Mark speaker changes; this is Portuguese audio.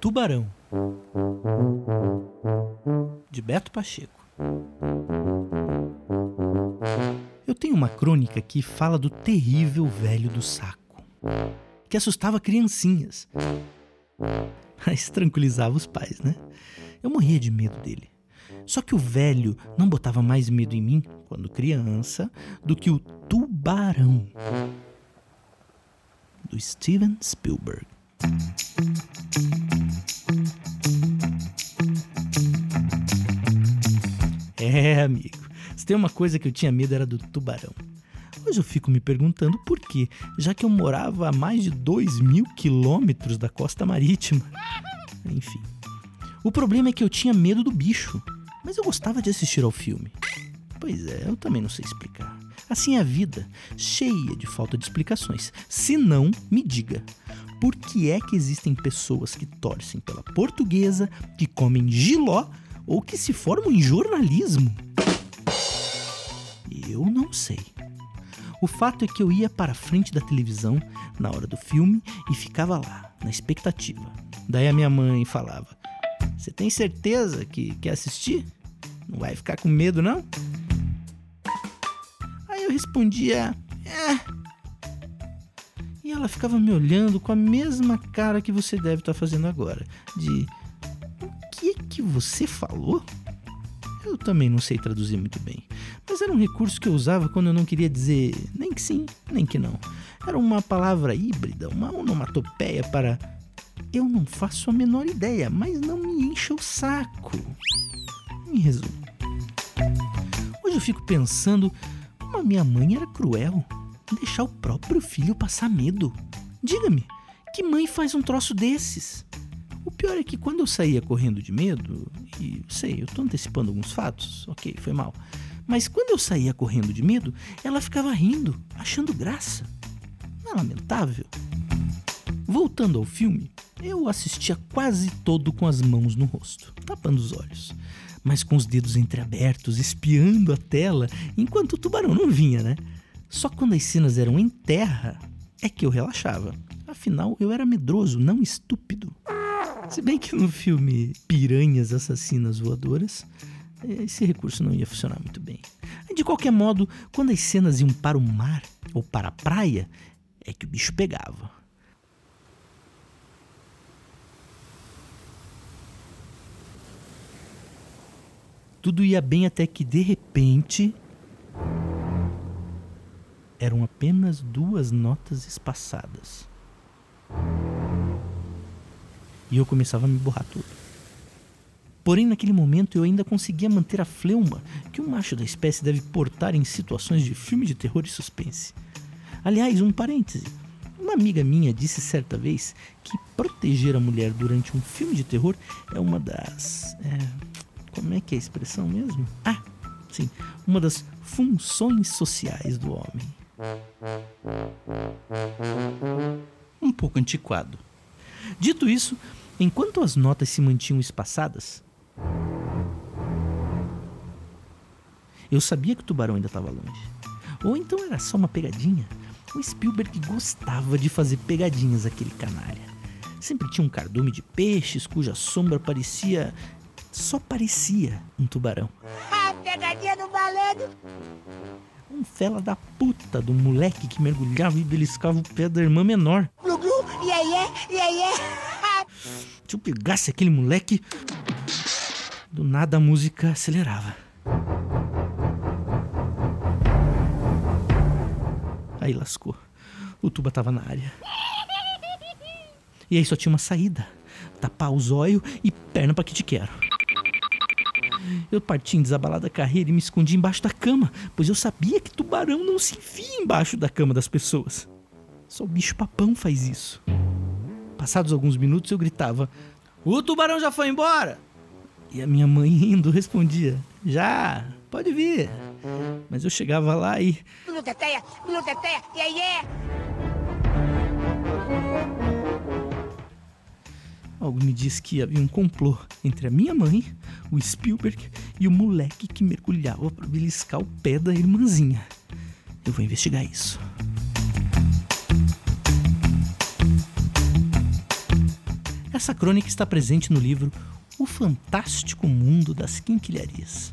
Speaker 1: Tubarão de Beto Pacheco. Eu tenho uma crônica que fala do terrível velho do saco, que assustava criancinhas, mas tranquilizava os pais, né? Eu morria de medo dele. Só que o velho não botava mais medo em mim, quando criança, do que o tubarão do Steven Spielberg. É, amigo. Se tem uma coisa que eu tinha medo era do tubarão. Hoje eu fico me perguntando por quê, já que eu morava a mais de 2 mil quilômetros da costa marítima. Enfim. O problema é que eu tinha medo do bicho, mas eu gostava de assistir ao filme. Pois é, eu também não sei explicar. Assim é a vida, cheia de falta de explicações. Se não, me diga, por que é que existem pessoas que torcem pela portuguesa, que comem giló ou que se formam em jornalismo? Eu não sei. O fato é que eu ia para a frente da televisão na hora do filme e ficava lá, na expectativa. Daí a minha mãe falava: Você tem certeza que quer assistir? Não vai ficar com medo, não? Respondia: É. E ela ficava me olhando com a mesma cara que você deve estar fazendo agora, de que que você falou? Eu também não sei traduzir muito bem, mas era um recurso que eu usava quando eu não queria dizer nem que sim, nem que não. Era uma palavra híbrida, uma onomatopeia para eu não faço a menor ideia, mas não me encha o saco. Em resumo, hoje eu fico pensando como a minha mãe era cruel deixar o próprio filho passar medo. Diga-me, que mãe faz um troço desses? O pior é que quando eu saía correndo de medo, e sei, eu tô antecipando alguns fatos, ok, foi mal. Mas quando eu saía correndo de medo, ela ficava rindo, achando graça. Não é lamentável? Voltando ao filme, eu assistia quase todo com as mãos no rosto, tapando os olhos, mas com os dedos entreabertos, espiando a tela, enquanto o tubarão não vinha, né? Só quando as cenas eram em terra é que eu relaxava. Afinal, eu era medroso, não estúpido. Se bem que no filme Piranhas Assassinas Voadoras, esse recurso não ia funcionar muito bem. De qualquer modo, quando as cenas iam para o mar ou para a praia, é que o bicho pegava. Tudo ia bem até que de repente eram apenas duas notas espaçadas e eu começava a me borrar tudo. Porém, naquele momento eu ainda conseguia manter a fleuma que um macho da espécie deve portar em situações de filme de terror e suspense. Aliás, um parêntese. Uma amiga minha disse certa vez que proteger a mulher durante um filme de terror é uma das. É, como é que é a expressão mesmo? Ah, sim, uma das funções sociais do homem. Um pouco antiquado. Dito isso, enquanto as notas se mantinham espaçadas, eu sabia que o tubarão ainda estava longe. Ou então era só uma pegadinha. O Spielberg gostava de fazer pegadinhas aquele canalha. Sempre tinha um cardume de peixes cuja sombra parecia. Só parecia um tubarão.
Speaker 2: Ah, pegadinha do malandro!
Speaker 1: Um fela da puta do moleque que mergulhava e beliscava o pé da irmã menor.
Speaker 2: Glu glu, iê iê, iê iê.
Speaker 1: Se eu pegasse aquele moleque. Do nada a música acelerava. Aí lascou. O tuba tava na área. E aí só tinha uma saída: tapar os olhos e perna pra que te quero. Eu parti em desabalada carreira e me escondi embaixo da cama, pois eu sabia que tubarão não se enfia embaixo da cama das pessoas. Só o bicho papão faz isso. Passados alguns minutos eu gritava: O tubarão já foi embora! E a minha mãe rindo respondia: Já, pode vir. Mas eu chegava lá e.
Speaker 2: Bluteteia, bluteteia, iê iê.
Speaker 1: Algo me diz que havia um complô entre a minha mãe, o Spielberg e o moleque que mergulhava para beliscar o pé da irmãzinha. Eu vou investigar isso. Essa crônica está presente no livro O Fantástico Mundo das Quinquilharias.